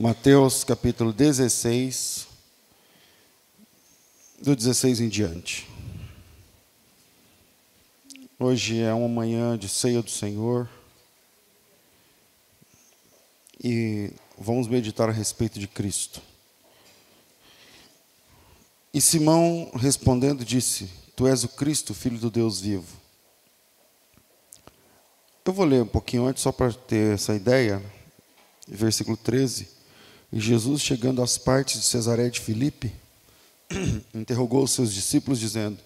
Mateus capítulo 16, do 16 em diante. Hoje é uma manhã de ceia do Senhor e vamos meditar a respeito de Cristo. E Simão respondendo disse: Tu és o Cristo, filho do Deus vivo. Eu vou ler um pouquinho antes só para ter essa ideia, versículo 13. E Jesus, chegando às partes de Cesaré de Filipe, interrogou os seus discípulos, dizendo: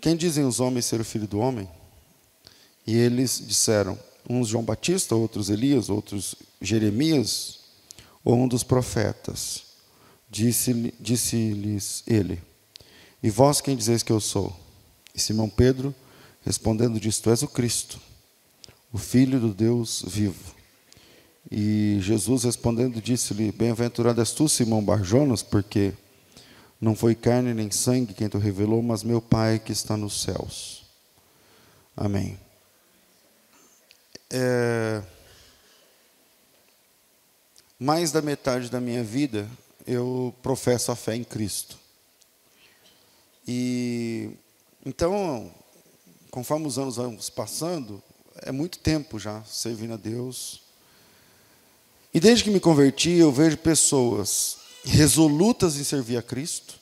Quem dizem os homens ser o filho do homem? E eles disseram: uns João Batista, outros Elias, outros Jeremias, ou um dos profetas. Disse-lhes disse ele: E vós quem dizeis que eu sou? E Simão Pedro, respondendo, disse: Tu és o Cristo, o Filho do Deus vivo. E Jesus respondendo disse-lhe: Bem-aventurado és tu, Simão Barjonas, porque não foi carne nem sangue quem te revelou, mas meu Pai que está nos céus. Amém. É... Mais da metade da minha vida eu professo a fé em Cristo. E então, conforme os anos vão passando, é muito tempo já servindo a Deus e desde que me converti, eu vejo pessoas resolutas em servir a Cristo,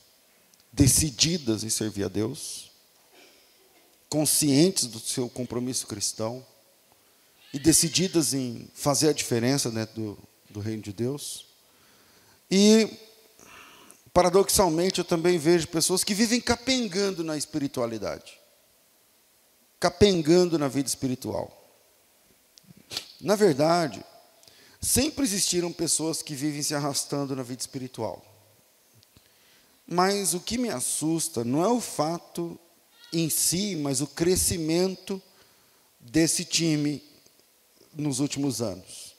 decididas em servir a Deus, conscientes do seu compromisso cristão e decididas em fazer a diferença dentro do, do reino de Deus. E, paradoxalmente, eu também vejo pessoas que vivem capengando na espiritualidade, capengando na vida espiritual. Na verdade, Sempre existiram pessoas que vivem se arrastando na vida espiritual. Mas o que me assusta não é o fato em si, mas o crescimento desse time nos últimos anos.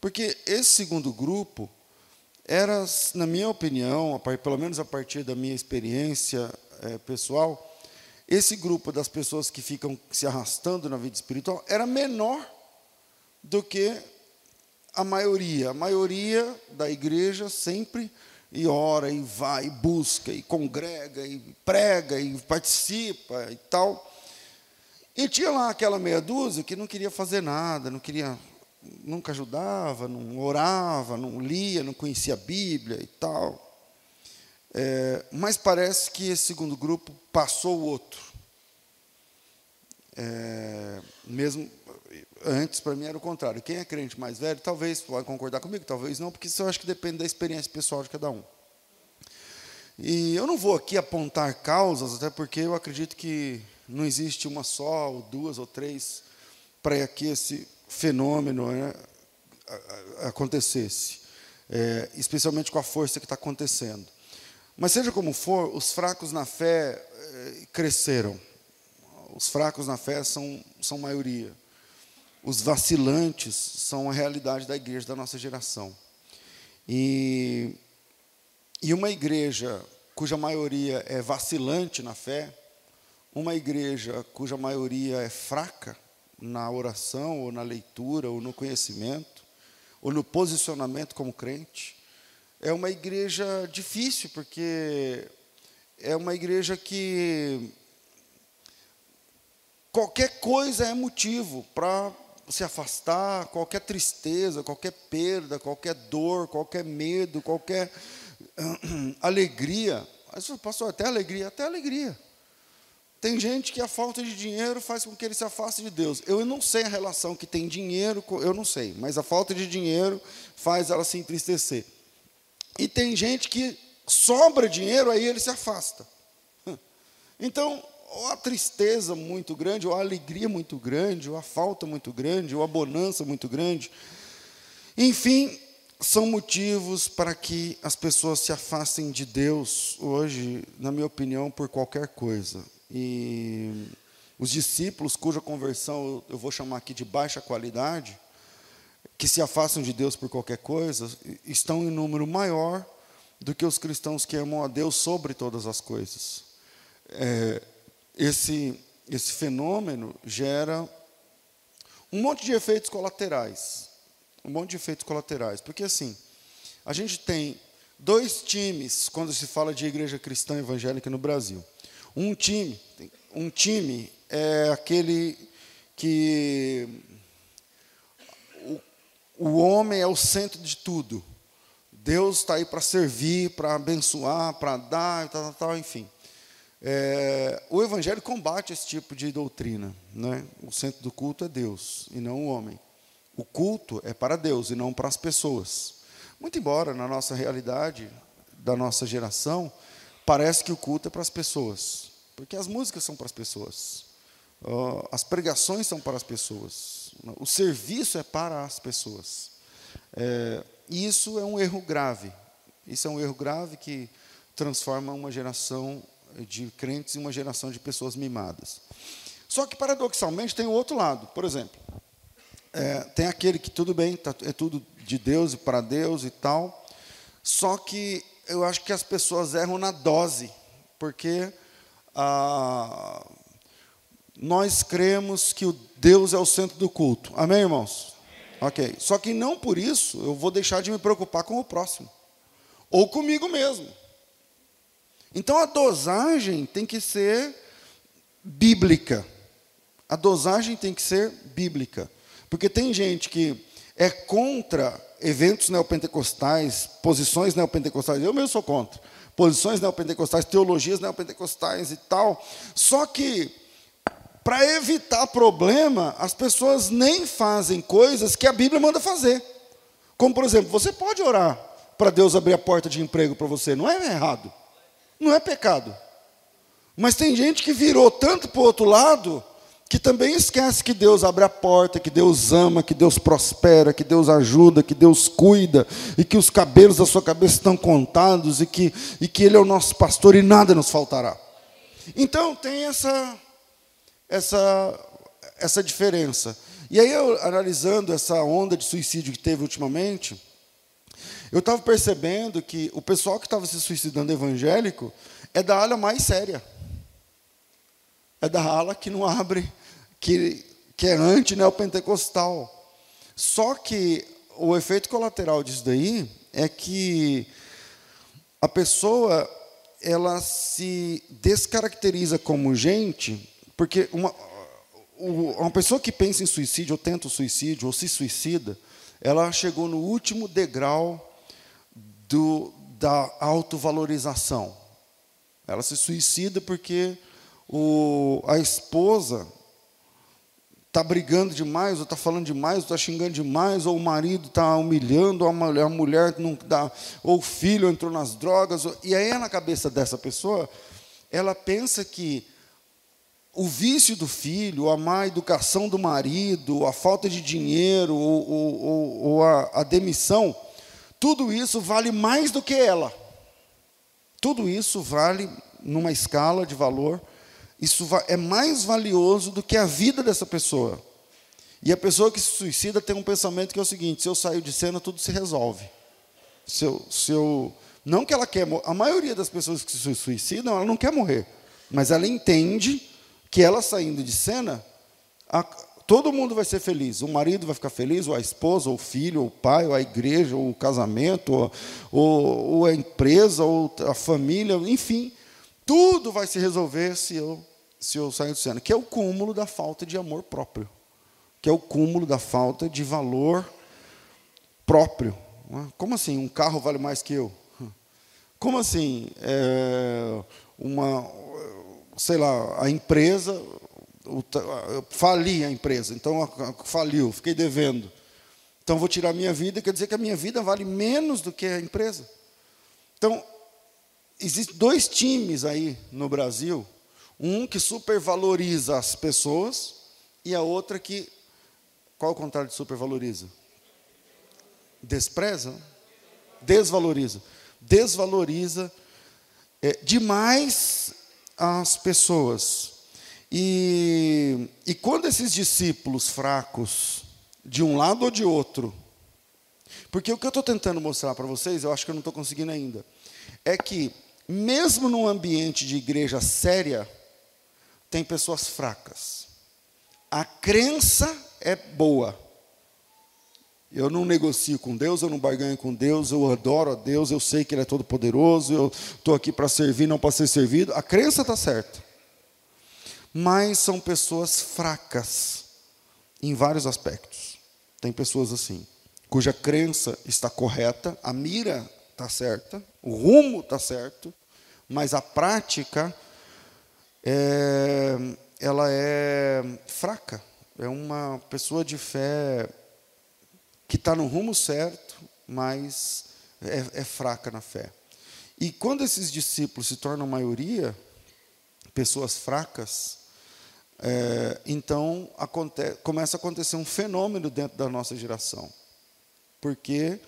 Porque esse segundo grupo era, na minha opinião, pelo menos a partir da minha experiência é, pessoal, esse grupo das pessoas que ficam se arrastando na vida espiritual era menor do que a maioria, a maioria da igreja sempre e ora e vai e busca e congrega e prega e participa e tal. E tinha lá aquela meia dúzia que não queria fazer nada, não queria, nunca ajudava, não orava, não lia, não conhecia a Bíblia e tal. É, mas parece que esse segundo grupo passou o outro. É, mesmo Antes, para mim, era o contrário. Quem é crente mais velho, talvez pode concordar comigo, talvez não, porque isso eu acho que depende da experiência pessoal de cada um. E eu não vou aqui apontar causas, até porque eu acredito que não existe uma só, ou duas, ou três, para que esse fenômeno né, acontecesse, é, especialmente com a força que está acontecendo. Mas seja como for, os fracos na fé é, cresceram. Os fracos na fé são, são maioria. Os vacilantes são a realidade da igreja da nossa geração. E, e uma igreja cuja maioria é vacilante na fé, uma igreja cuja maioria é fraca na oração, ou na leitura, ou no conhecimento, ou no posicionamento como crente, é uma igreja difícil, porque é uma igreja que qualquer coisa é motivo para se afastar, qualquer tristeza, qualquer perda, qualquer dor, qualquer medo, qualquer alegria. Mas, pastor, até alegria, até alegria. Tem gente que a falta de dinheiro faz com que ele se afaste de Deus. Eu não sei a relação que tem dinheiro, eu não sei, mas a falta de dinheiro faz ela se entristecer. E tem gente que sobra dinheiro, aí ele se afasta. Então, ou a tristeza muito grande, ou a alegria muito grande, ou a falta muito grande, ou a bonança muito grande. Enfim, são motivos para que as pessoas se afastem de Deus hoje, na minha opinião, por qualquer coisa. E os discípulos cuja conversão eu vou chamar aqui de baixa qualidade, que se afastam de Deus por qualquer coisa, estão em número maior do que os cristãos que amam a Deus sobre todas as coisas. É, esse, esse fenômeno gera um monte de efeitos colaterais. Um monte de efeitos colaterais. Porque, assim, a gente tem dois times quando se fala de igreja cristã evangélica no Brasil. Um time, um time é aquele que o, o homem é o centro de tudo. Deus está aí para servir, para abençoar, para dar, tal, tal, tal enfim. É, o Evangelho combate esse tipo de doutrina. Né? O centro do culto é Deus e não o homem. O culto é para Deus e não para as pessoas. Muito embora na nossa realidade, da nossa geração, parece que o culto é para as pessoas, porque as músicas são para as pessoas, as pregações são para as pessoas, o serviço é para as pessoas. É, e isso é um erro grave. Isso é um erro grave que transforma uma geração de crentes em uma geração de pessoas mimadas. Só que, paradoxalmente, tem o outro lado. Por exemplo, é, tem aquele que tudo bem, tá, é tudo de Deus e para Deus e tal. Só que eu acho que as pessoas erram na dose, porque ah, nós cremos que o Deus é o centro do culto. Amém, irmãos? Ok. Só que não por isso eu vou deixar de me preocupar com o próximo. Ou comigo mesmo. Então a dosagem tem que ser bíblica. A dosagem tem que ser bíblica. Porque tem gente que é contra eventos neopentecostais, posições neopentecostais. Eu mesmo sou contra. Posições neopentecostais, teologias neopentecostais e tal. Só que, para evitar problema, as pessoas nem fazem coisas que a Bíblia manda fazer. Como, por exemplo, você pode orar para Deus abrir a porta de emprego para você. Não é errado. Não é pecado. Mas tem gente que virou tanto para o outro lado que também esquece que Deus abre a porta, que Deus ama, que Deus prospera, que Deus ajuda, que Deus cuida, e que os cabelos da sua cabeça estão contados, e que, e que Ele é o nosso pastor e nada nos faltará. Então tem essa, essa, essa diferença. E aí, eu, analisando essa onda de suicídio que teve ultimamente, eu estava percebendo que o pessoal que estava se suicidando evangélico é da ala mais séria. É da ala que não abre que, que é anti-neopentecostal. Só que o efeito colateral disso daí é que a pessoa ela se descaracteriza como gente, porque uma, uma pessoa que pensa em suicídio, ou tenta o suicídio, ou se suicida, ela chegou no último degrau do, da autovalorização. Ela se suicida porque o, a esposa está brigando demais, ou está falando demais, ou está xingando demais, ou o marido está humilhando, ou a mulher, não dá, ou o filho entrou nas drogas. E aí, na cabeça dessa pessoa, ela pensa que o vício do filho, a má educação do marido, a falta de dinheiro, ou, ou, ou a, a demissão, tudo isso vale mais do que ela. Tudo isso vale, numa escala de valor, isso é mais valioso do que a vida dessa pessoa. E a pessoa que se suicida tem um pensamento que é o seguinte: se eu sair de cena, tudo se resolve. Se eu, se eu, não que ela quer A maioria das pessoas que se suicidam, ela não quer morrer. Mas ela entende que ela saindo de cena, a, todo mundo vai ser feliz. O marido vai ficar feliz, ou a esposa, ou o filho, ou o pai, ou a igreja, ou o casamento, ou, ou, a empresa, ou a família, enfim. Tudo vai se resolver se eu se eu sair do cena, que é o cúmulo da falta de amor próprio, que é o cúmulo da falta de valor próprio. É? Como assim? Um carro vale mais que eu? Como assim? É, uma, sei lá, a empresa, eu fali a empresa, então faliu, fiquei devendo. Então vou tirar a minha vida, quer dizer que a minha vida vale menos do que a empresa. Então, existem dois times aí no Brasil um que supervaloriza as pessoas e a outra que. Qual o contrário de supervaloriza? Despreza? Desvaloriza. Desvaloriza é, demais as pessoas. E, e quando esses discípulos fracos, de um lado ou de outro, porque o que eu estou tentando mostrar para vocês, eu acho que eu não estou conseguindo ainda, é que, mesmo num ambiente de igreja séria, tem pessoas fracas. A crença é boa, Eu não negocio com Deus, eu não barganho com Deus, eu adoro a Deus, eu sei que Ele é todo poderoso, eu estou aqui para servir, não para ser servido. A crença está certa. Mas são pessoas fracas em vários aspectos. Tem pessoas assim, cuja crença está correta, a mira está certa, o rumo está certo, mas a prática é, ela é fraca. É uma pessoa de fé que está no rumo certo, mas é, é, fraca na fé. E quando esses discípulos se tornam maioria, pessoas fracas, é, então acontece, começa a acontecer um fenômeno dentro da nossa geração. Porque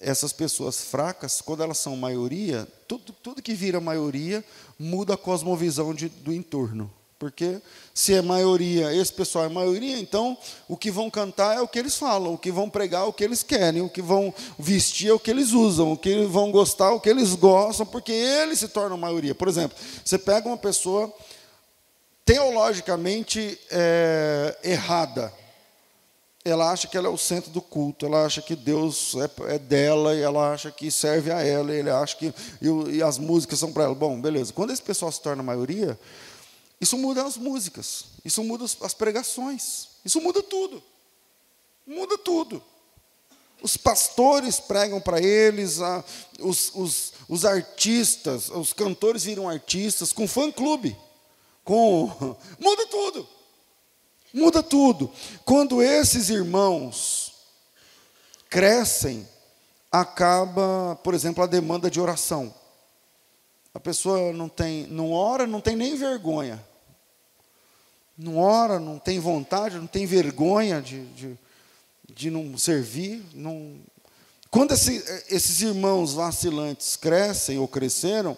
essas pessoas fracas, quando elas são maioria, tudo, tudo que vira maioria muda a cosmovisão de, do entorno. Porque se é maioria, esse pessoal é maioria, então o que vão cantar é o que eles falam, o que vão pregar é o que eles querem, o que vão vestir é o que eles usam, o que vão gostar é o que eles gostam, porque eles se tornam maioria. Por exemplo, você pega uma pessoa teologicamente é, errada, ela acha que ela é o centro do culto, ela acha que Deus é, é dela, e ela acha que serve a ela, e ele acha que e, e as músicas são para ela. Bom, beleza. Quando esse pessoal se torna maioria, isso muda as músicas, isso muda as pregações, isso muda tudo. Muda tudo. Os pastores pregam para eles, a, os, os, os artistas, os cantores viram artistas, com fã-clube, com. Muda tudo. Muda tudo. Quando esses irmãos crescem, acaba, por exemplo, a demanda de oração. A pessoa não tem, não ora, não tem nem vergonha não ora, não tem vontade, não tem vergonha de, de, de não servir. Não... Quando esse, esses irmãos vacilantes crescem ou cresceram,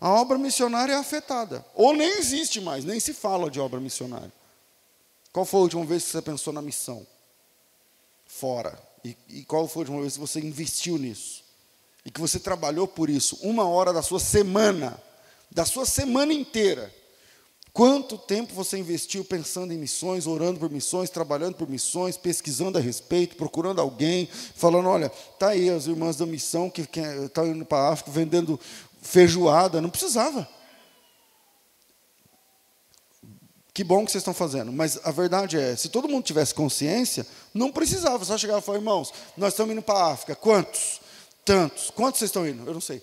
a obra missionária é afetada. Ou nem existe mais, nem se fala de obra missionária. Qual foi a última vez que você pensou na missão? Fora. E, e qual foi a última vez que você investiu nisso? E que você trabalhou por isso, uma hora da sua semana, da sua semana inteira Quanto tempo você investiu pensando em missões, orando por missões, trabalhando por missões, pesquisando a respeito, procurando alguém, falando: olha, tá aí as irmãs da missão que estão indo para a África vendendo feijoada. Não precisava. Que bom que vocês estão fazendo, mas a verdade é: se todo mundo tivesse consciência, não precisava. Só chegar e falar: irmãos, nós estamos indo para a África. Quantos? Tantos. Quantos vocês estão indo? Eu não sei.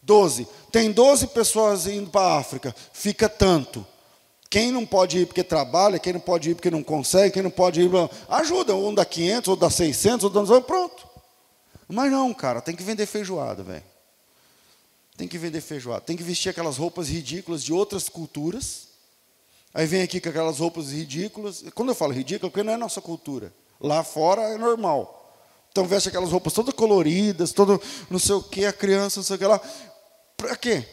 Doze. Tem doze pessoas indo para a África. Fica tanto. Quem não pode ir porque trabalha, quem não pode ir porque não consegue, quem não pode ir. Ajuda, um dá 500, outro dá 600, outro dá. Pronto. Mas não, cara, tem que vender feijoada, velho. Tem que vender feijoada. Tem que vestir aquelas roupas ridículas de outras culturas. Aí vem aqui com aquelas roupas ridículas. Quando eu falo ridículo, porque não é nossa cultura. Lá fora é normal. Então veste aquelas roupas todas coloridas, todo não sei o que, a criança, não sei o que lá. Para quê?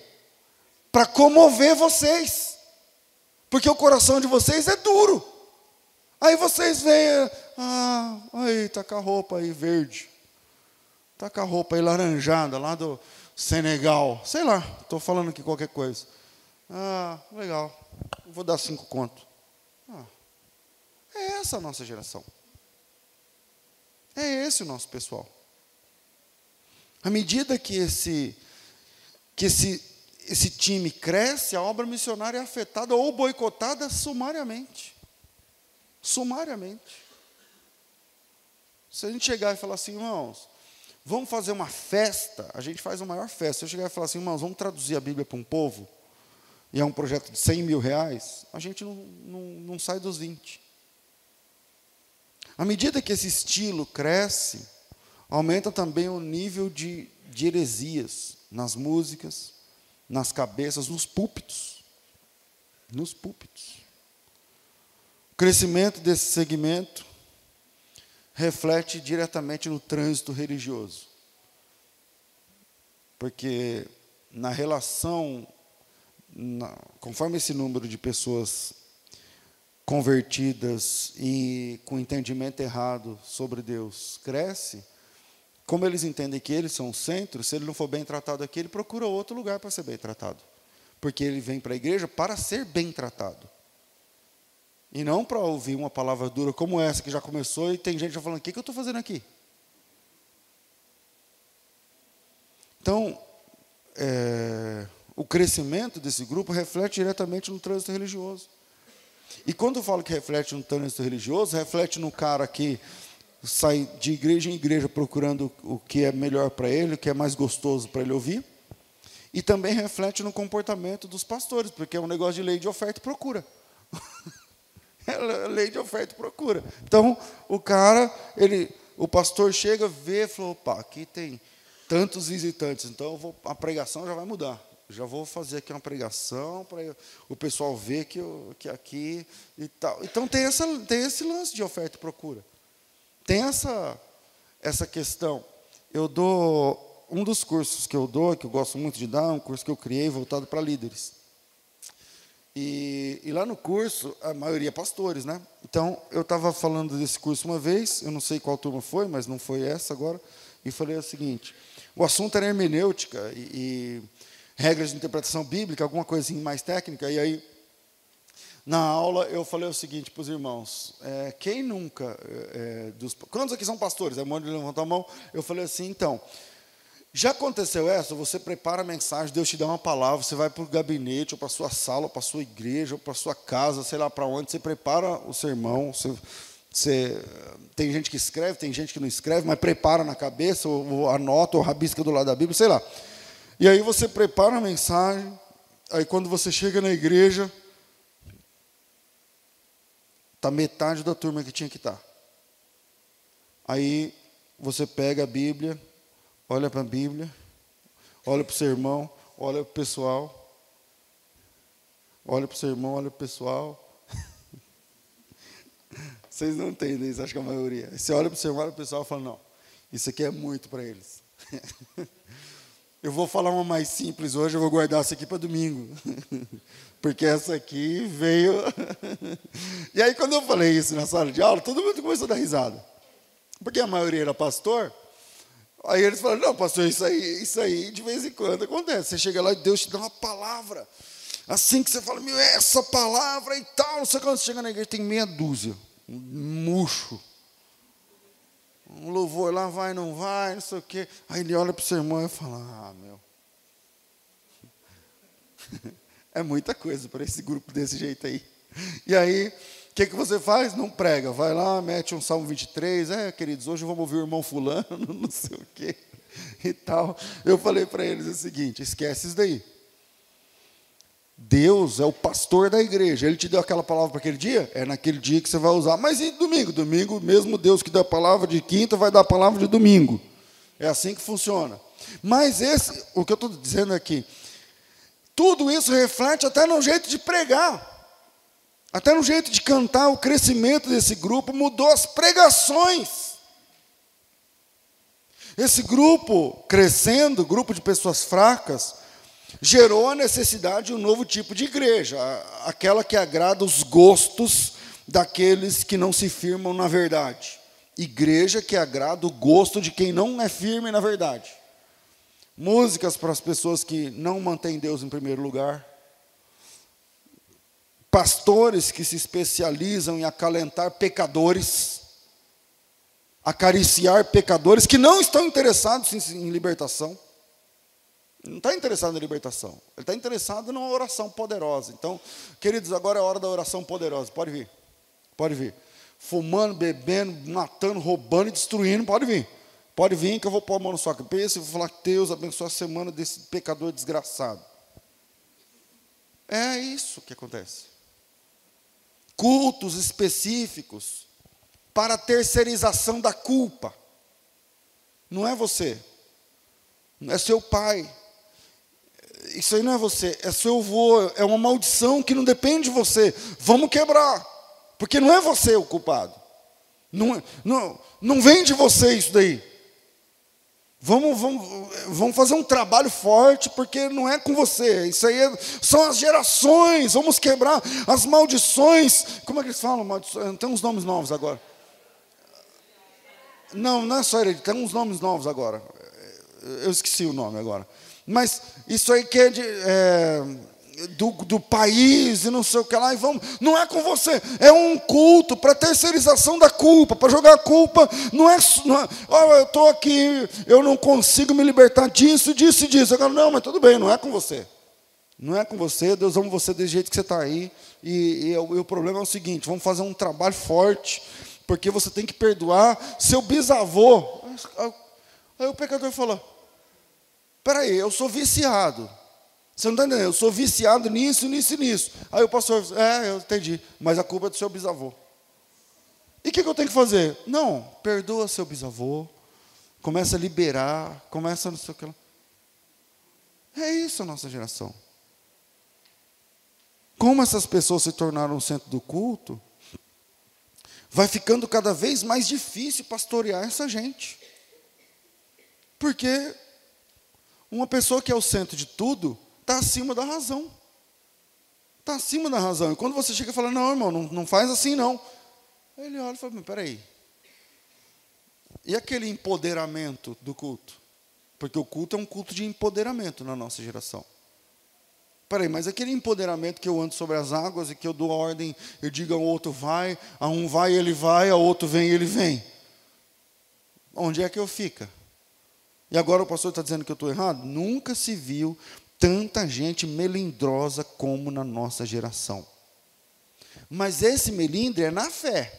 Para comover vocês. Porque o coração de vocês é duro. Aí vocês veem, ah, aí, tá com a roupa aí verde. Tá com a roupa aí laranjada, lá do Senegal. Sei lá, estou falando aqui qualquer coisa. Ah, legal. Vou dar cinco contos. Ah, é essa a nossa geração. É esse o nosso pessoal. À medida que esse que esse, esse time cresce, a obra missionária é afetada ou boicotada sumariamente. Sumariamente. Se a gente chegar e falar assim, irmãos, vamos fazer uma festa, a gente faz a maior festa. Se eu chegar e falar assim, irmãos, vamos traduzir a Bíblia para um povo, e é um projeto de 100 mil reais, a gente não, não, não sai dos 20. À medida que esse estilo cresce, aumenta também o nível de, de heresias nas músicas, nas cabeças, nos púlpitos. Nos púlpitos. O crescimento desse segmento reflete diretamente no trânsito religioso. Porque na relação, na, conforme esse número de pessoas convertidas e com entendimento errado sobre Deus cresce, como eles entendem que eles são o centro, se ele não for bem tratado aqui, ele procura outro lugar para ser bem tratado. Porque ele vem para a igreja para ser bem tratado. E não para ouvir uma palavra dura como essa que já começou e tem gente já falando: o que, que eu estou fazendo aqui? Então, é, o crescimento desse grupo reflete diretamente no trânsito religioso. E quando eu falo que reflete no trânsito religioso, reflete no cara que sai de igreja em igreja procurando o que é melhor para ele, o que é mais gostoso para ele ouvir. E também reflete no comportamento dos pastores, porque é um negócio de lei de oferta e procura. é lei de oferta e procura. Então, o cara, ele, o pastor chega, vê e falou, opa, aqui tem tantos visitantes, então vou, a pregação já vai mudar. Já vou fazer aqui uma pregação para o pessoal ver que, eu, que aqui e tal. Então tem, essa, tem esse lance de oferta e procura. Tem essa, essa questão. Eu dou um dos cursos que eu dou, que eu gosto muito de dar, é um curso que eu criei voltado para líderes. E, e, lá no curso, a maioria é pastores, né? Então, eu estava falando desse curso uma vez, eu não sei qual turma foi, mas não foi essa agora, e falei o seguinte: o assunto era hermenêutica e, e regras de interpretação bíblica, alguma coisinha mais técnica, e aí, na aula, eu falei o seguinte para os irmãos: é, quem nunca. É, dos, quantos aqui são pastores? É monte de levantar a mão. Eu falei assim, então. Já aconteceu essa? Você prepara a mensagem, Deus te dá uma palavra, você vai para o gabinete, ou para a sua sala, ou para a sua igreja, ou para a sua casa, sei lá para onde, você prepara o sermão, você, você, tem gente que escreve, tem gente que não escreve, mas prepara na cabeça, ou, ou anota, ou rabisca do lado da Bíblia, sei lá. E aí você prepara a mensagem, aí quando você chega na igreja, está metade da turma que tinha que estar. Tá. Aí você pega a Bíblia, olha para a Bíblia, olha para o seu irmão, olha para o pessoal, olha para o seu irmão, olha para o pessoal. Vocês não entendem isso, acho que a maioria. Você olha para o seu irmão, olha para o pessoal e fala, não, isso aqui é muito para eles. Eu vou falar uma mais simples hoje, eu vou guardar essa aqui para domingo. Porque essa aqui veio. E aí, quando eu falei isso na sala de aula, todo mundo começou a dar risada. Porque a maioria era pastor, Aí eles falaram, não, pastor, isso aí, isso aí de vez em quando acontece. Você chega lá e Deus te dá uma palavra. Assim que você fala, meu, essa palavra e tal, não sei quando você chega na igreja, tem meia dúzia. Um murcho. Um louvor lá vai, não vai, não sei o quê. Aí ele olha para o seu irmão e fala, ah, meu. É muita coisa para esse grupo desse jeito aí. E aí, que, que você faz? Não prega. Vai lá, mete um Salmo 23. É, queridos, hoje vamos ouvir o irmão fulano, não sei o quê. E tal. Eu falei para eles o seguinte: esquece isso daí. Deus é o pastor da igreja. Ele te deu aquela palavra para aquele dia? É naquele dia que você vai usar. Mas e domingo? Domingo, mesmo Deus que deu a palavra de quinta, vai dar a palavra de domingo. É assim que funciona. Mas esse, o que eu estou dizendo aqui, tudo isso reflete até no jeito de pregar. Até no jeito de cantar, o crescimento desse grupo mudou as pregações. Esse grupo crescendo, grupo de pessoas fracas, gerou a necessidade de um novo tipo de igreja, aquela que agrada os gostos daqueles que não se firmam na verdade. Igreja que agrada o gosto de quem não é firme na verdade. Músicas para as pessoas que não mantêm Deus em primeiro lugar pastores que se especializam em acalentar pecadores, acariciar pecadores que não estão interessados em, libertação. Não está interessado em libertação, ele está interessado numa oração poderosa. Então, queridos, agora é a hora da oração poderosa. Pode vir, pode vir. Fumando, bebendo, matando, roubando e destruindo, pode vir. Pode vir que eu vou pôr a mão na sua cabeça e vou falar Deus abençoe a semana desse pecador desgraçado. É isso que acontece cultos específicos para terceirização da culpa. Não é você, é seu pai. Isso aí não é você, é seu avô, é uma maldição que não depende de você. Vamos quebrar, porque não é você o culpado. Não, não, não vem de você isso daí. Vamos, vamos, vamos fazer um trabalho forte, porque não é com você. Isso aí é, são as gerações. Vamos quebrar as maldições. Como é que eles falam? Maldições? Tem uns nomes novos agora. Não, não é só ele, tem uns nomes novos agora. Eu esqueci o nome agora. Mas isso aí que é de. É, do, do país e não sei o que lá, e vamos. Não é com você, é um culto para terceirização da culpa, para jogar a culpa. Não é, não é oh, eu estou aqui, eu não consigo me libertar disso, disso e disso. Falo, não, mas tudo bem, não é com você. Não é com você, Deus ama você desse jeito que você está aí. E, e, e o problema é o seguinte: vamos fazer um trabalho forte, porque você tem que perdoar seu bisavô. Aí o pecador falou: peraí, eu sou viciado. Você não está entendendo? Eu sou viciado nisso, nisso e nisso. Aí o pastor, é, eu entendi, mas a culpa é do seu bisavô. E o que, que, eu tenho que fazer? Não, perdoa seu bisavô, começa a liberar, começa a não sei o que lá. É isso a nossa geração. Como essas pessoas se tornaram o centro do culto, vai ficando cada vez mais difícil pastorear essa gente. Porque uma pessoa que é o centro de tudo, está acima da razão. Está acima da razão. E quando você chega e fala, não, irmão, não, não faz assim não. Ele olha e fala, peraí. E aquele empoderamento do culto? Porque o culto é um culto de empoderamento na nossa geração. Peraí, mas aquele empoderamento que eu ando sobre as águas e que eu dou ordem, eu digo ao outro vai, a um vai, ele vai, a outro vem, ele vem. Onde é que eu fica? E agora o pastor está dizendo que eu estou errado? Nunca se viu tanta gente melindrosa como na nossa geração. Mas esse melindre é na fé.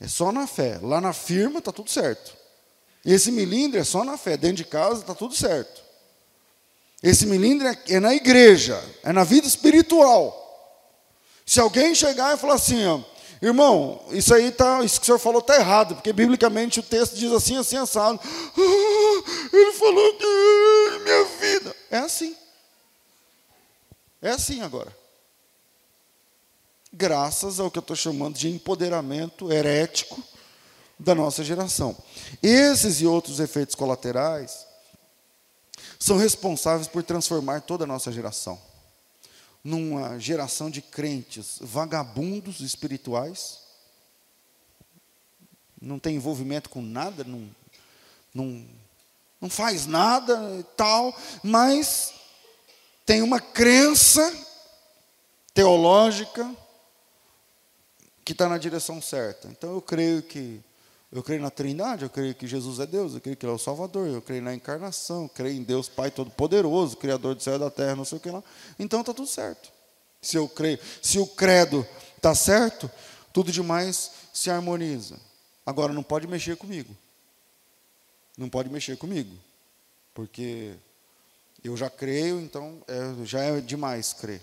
É só na fé. Lá na firma está tudo certo. Esse melindre é só na fé. Dentro de casa está tudo certo. Esse melindre é, é na igreja, é na vida espiritual. Se alguém chegar e falar assim, ó, Irmão, isso aí tá, isso que o senhor falou está errado, porque biblicamente o texto diz assim, assim, assado. Ah, ele falou que minha vida. É assim. É assim agora. Graças ao que eu estou chamando de empoderamento herético da nossa geração. Esses e outros efeitos colaterais são responsáveis por transformar toda a nossa geração numa geração de crentes vagabundos espirituais, não tem envolvimento com nada, não, não, não faz nada e tal, mas tem uma crença teológica que está na direção certa. Então eu creio que eu creio na Trindade, eu creio que Jesus é Deus, eu creio que Ele é o Salvador, eu creio na encarnação, eu creio em Deus Pai Todo-Poderoso, Criador do céu e da terra, não sei o que lá. Então está tudo certo. Se eu creio, se o credo está certo, tudo demais se harmoniza. Agora não pode mexer comigo. Não pode mexer comigo. Porque eu já creio, então é, já é demais crer.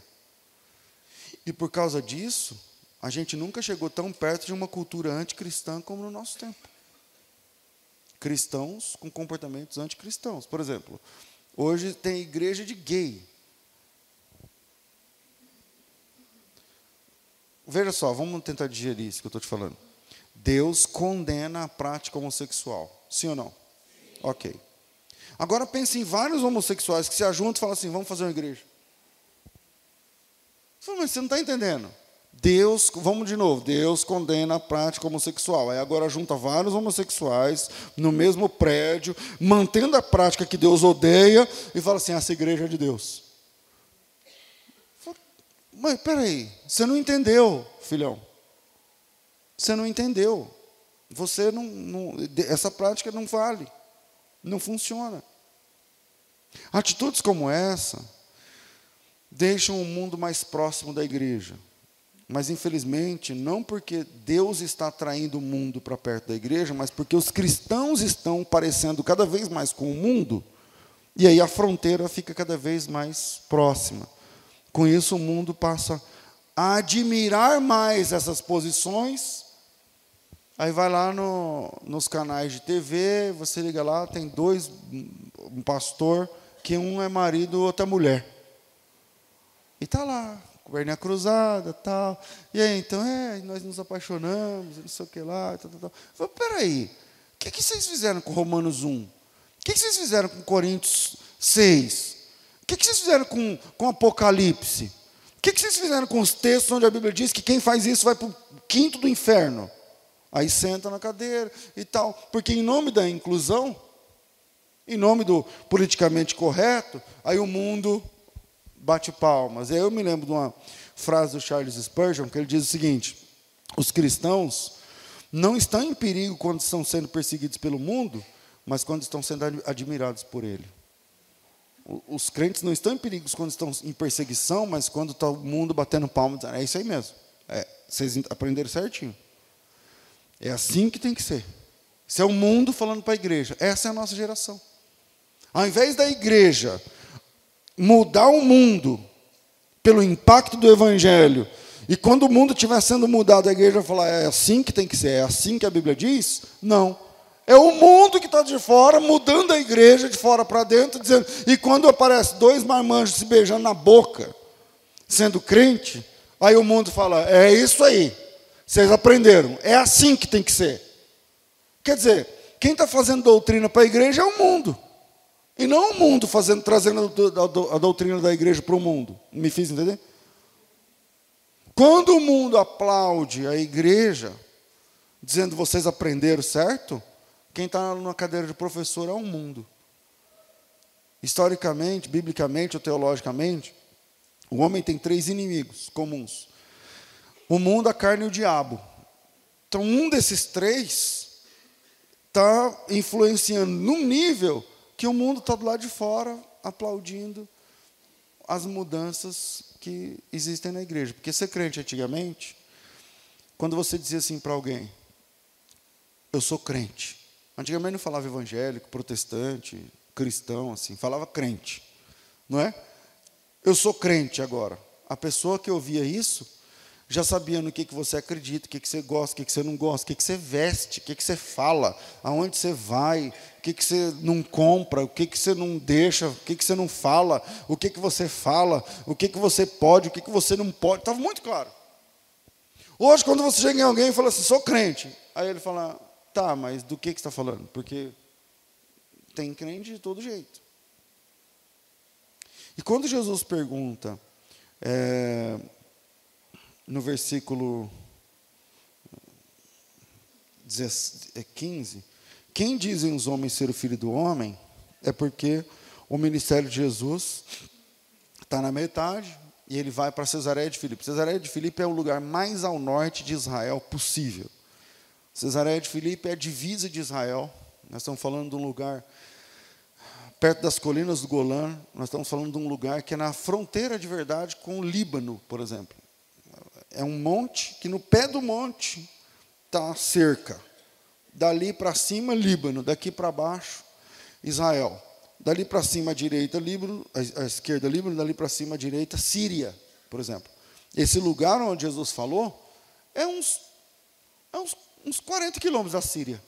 E por causa disso, a gente nunca chegou tão perto de uma cultura anticristã como no nosso tempo. Cristãos com comportamentos anticristãos. Por exemplo, hoje tem igreja de gay. Veja só, vamos tentar digerir isso que eu estou te falando. Deus condena a prática homossexual. Sim ou não? Sim. Ok. Agora pense em vários homossexuais que se ajuntam e falam assim: vamos fazer uma igreja. Mas você não está entendendo. Deus, vamos de novo, Deus condena a prática homossexual. Aí agora junta vários homossexuais no mesmo prédio, mantendo a prática que Deus odeia, e fala assim: essa igreja é de Deus. Mas peraí, você não entendeu, filhão. Você não entendeu. Você não, não, essa prática não vale, não funciona. Atitudes como essa deixam o mundo mais próximo da igreja. Mas, infelizmente, não porque Deus está atraindo o mundo para perto da igreja, mas porque os cristãos estão parecendo cada vez mais com o mundo, e aí a fronteira fica cada vez mais próxima. Com isso, o mundo passa a admirar mais essas posições. Aí vai lá no, nos canais de TV, você liga lá, tem dois, um pastor, que um é marido, outro é mulher. E está lá, perninha cruzada, tal. E aí, então, é, nós nos apaixonamos, não sei o que lá, tal, tal, tal. Falei, peraí, o que, que vocês fizeram com Romanos 1? O que, que vocês fizeram com Coríntios 6? O que, que vocês fizeram com, com Apocalipse? O que, que vocês fizeram com os textos onde a Bíblia diz que quem faz isso vai para o quinto do inferno? Aí senta na cadeira e tal. Porque em nome da inclusão, em nome do politicamente correto, aí o mundo bate palmas. Eu me lembro de uma frase do Charles Spurgeon que ele diz o seguinte: os cristãos não estão em perigo quando estão sendo perseguidos pelo mundo, mas quando estão sendo admirados por ele. Os crentes não estão em perigo quando estão em perseguição, mas quando está o mundo batendo palmas, é isso aí mesmo. É, vocês aprenderam certinho. É assim que tem que ser. Isso é o mundo falando para a igreja. Essa é a nossa geração. Ao invés da igreja mudar o mundo pelo impacto do evangelho, e quando o mundo estiver sendo mudado, a igreja vai falar: é assim que tem que ser, é assim que a Bíblia diz? Não. É o mundo que está de fora, mudando a igreja de fora para dentro, dizendo. E quando aparece dois marmanjos se beijando na boca, sendo crente, aí o mundo fala: é isso aí, vocês aprenderam, é assim que tem que ser. Quer dizer, quem está fazendo doutrina para a igreja é o mundo. E não o mundo fazendo, trazendo a doutrina da igreja para o mundo. Me fiz entender? Quando o mundo aplaude a igreja, dizendo vocês aprenderam certo, quem está na cadeira de professor é o mundo. Historicamente, biblicamente ou teologicamente, o homem tem três inimigos comuns: o mundo, a carne e o diabo. Então, um desses três está influenciando num nível que o mundo está do lado de fora aplaudindo as mudanças que existem na igreja. Porque ser crente antigamente, quando você dizia assim para alguém, eu sou crente. Antigamente não falava evangélico, protestante, cristão, assim, falava crente, não é? Eu sou crente agora. A pessoa que ouvia isso já sabia no que, que você acredita, o que, que você gosta, o que, que você não gosta, o que, que você veste, o que, que você fala, aonde você vai, o que, que você não compra, o que, que você não deixa, o que, que você não fala, o que, que você fala, o que, que você pode, o que, que você não pode. Estava muito claro. Hoje, quando você chega em alguém e fala assim, sou crente, aí ele fala, tá, mas do que, que você está falando? Porque tem crente de todo jeito. E quando Jesus pergunta, é, no versículo 15, quem dizem os homens ser o filho do homem, é porque o ministério de Jesus está na metade e ele vai para Cesareia de Filipe. Cesareia de Filipe é o lugar mais ao norte de Israel possível. Cesareia de Filipe é a divisa de Israel. Nós estamos falando de um lugar perto das colinas do Golã. Nós estamos falando de um lugar que é na fronteira de verdade com o Líbano, por exemplo. É um monte que no pé do monte está cerca. Dali para cima, Líbano. Daqui para baixo, Israel. Dali para cima, à direita, Líbano. À esquerda, Líbano. Dali para cima, à direita, Síria, por exemplo. Esse lugar onde Jesus falou é uns, é uns, uns 40 quilômetros da Síria.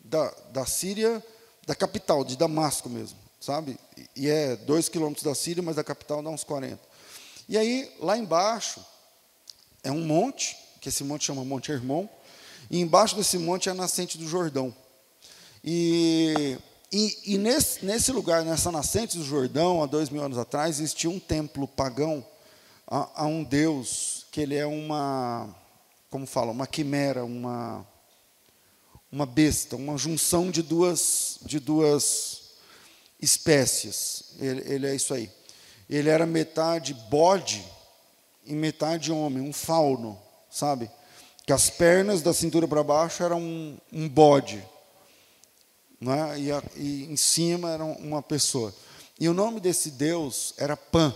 Da, da Síria, da capital, de Damasco mesmo, sabe? E é dois quilômetros da Síria, mas da capital dá uns 40. E aí, lá embaixo, é um monte, que esse monte chama Monte Hermon, e embaixo desse monte é a nascente do Jordão. E, e, e nesse, nesse, lugar, nessa nascente do Jordão, há dois mil anos atrás, existia um templo pagão a, a um deus que ele é uma, como fala, uma quimera, uma, uma besta, uma junção de duas, de duas espécies. Ele, ele é isso aí. Ele era metade bode em metade homem, um fauno, sabe? Que as pernas da cintura para baixo eram um, um bode, né? e, a, e em cima era uma pessoa. E o nome desse Deus era Pan,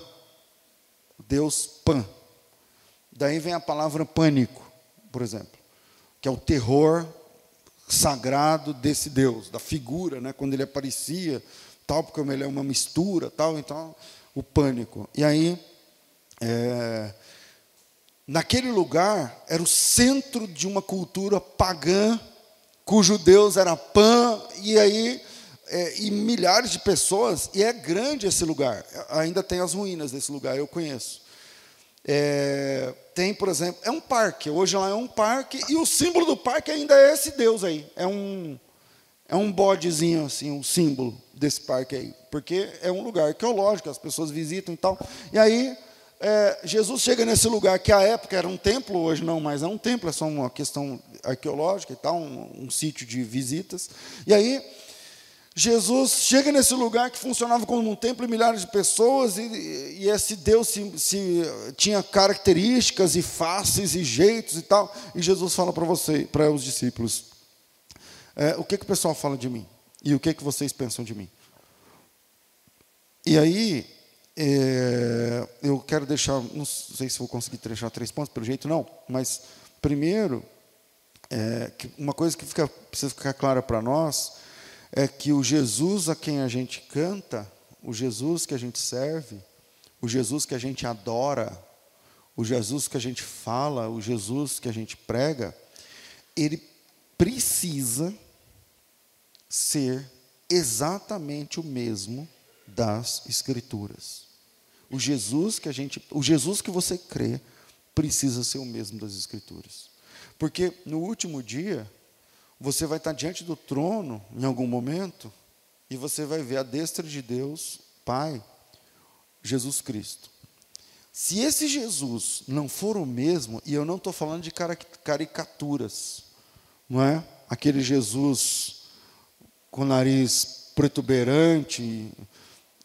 Deus Pan. Daí vem a palavra pânico, por exemplo, que é o terror sagrado desse Deus, da figura, né? quando ele aparecia, tal, porque ele é uma mistura, tal, então o pânico. E aí é, naquele lugar era o centro de uma cultura pagã, cujo Deus era Pan, e aí é, e milhares de pessoas, e é grande esse lugar. Ainda tem as ruínas desse lugar, eu conheço. É, tem, por exemplo, é um parque. Hoje lá é um parque e o símbolo do parque ainda é esse Deus aí. É um é um bodezinho assim, um símbolo desse parque aí, porque é um lugar arqueológico, as pessoas visitam e tal. E aí é, Jesus chega nesse lugar que à época era um templo, hoje não mais é um templo, é só uma questão arqueológica e tal, um, um sítio de visitas. E aí, Jesus chega nesse lugar que funcionava como um templo e milhares de pessoas, e, e esse Deus se, se, tinha características e faces e jeitos e tal. E Jesus fala para você, para os discípulos: é, o que, que o pessoal fala de mim? E o que, que vocês pensam de mim? E aí, é, eu quero deixar, não sei se vou conseguir deixar três pontos, pelo jeito não, mas primeiro, é, uma coisa que fica, precisa ficar clara para nós é que o Jesus a quem a gente canta, o Jesus que a gente serve, o Jesus que a gente adora, o Jesus que a gente fala, o Jesus que a gente prega, ele precisa ser exatamente o mesmo das escrituras. O Jesus que a gente, o Jesus que você crê precisa ser o mesmo das escrituras. Porque no último dia, você vai estar diante do trono em algum momento e você vai ver a destra de Deus, Pai, Jesus Cristo. Se esse Jesus não for o mesmo, e eu não estou falando de caricaturas, não é? Aquele Jesus com nariz protuberante,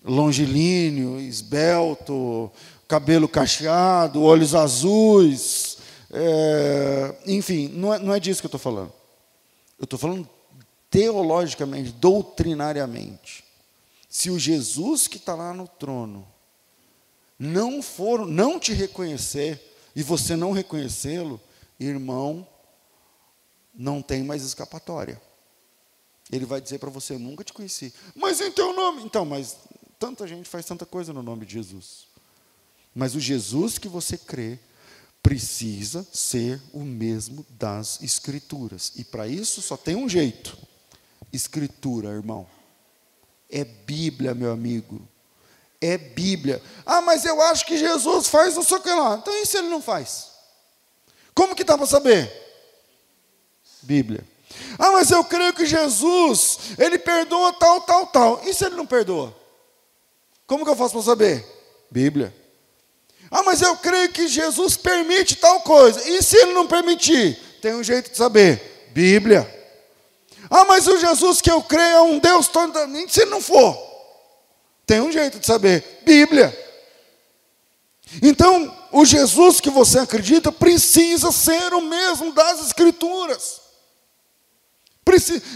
longilíneo, esbelto, cabelo cacheado, olhos azuis, é, enfim, não é, não é disso que eu estou falando. Eu estou falando teologicamente, doutrinariamente. Se o Jesus que está lá no trono não for, não te reconhecer e você não reconhecê-lo, irmão, não tem mais escapatória. Ele vai dizer para você: nunca te conheci. Mas em teu nome. Então, mas tanta gente faz tanta coisa no nome de Jesus. Mas o Jesus que você crê precisa ser o mesmo das Escrituras. E para isso só tem um jeito: Escritura, irmão. É Bíblia, meu amigo. É Bíblia. Ah, mas eu acho que Jesus faz não sei o que lá. Então isso ele não faz. Como que dá para saber? Bíblia. Ah, mas eu creio que Jesus, ele perdoa tal, tal, tal. E se ele não perdoa? Como que eu faço para saber? Bíblia. Ah, mas eu creio que Jesus permite tal coisa. E se ele não permitir? Tem um jeito de saber. Bíblia. Ah, mas o Jesus que eu creio é um Deus totalmente. Se ele não for, tem um jeito de saber. Bíblia. Então, o Jesus que você acredita precisa ser o mesmo das Escrituras.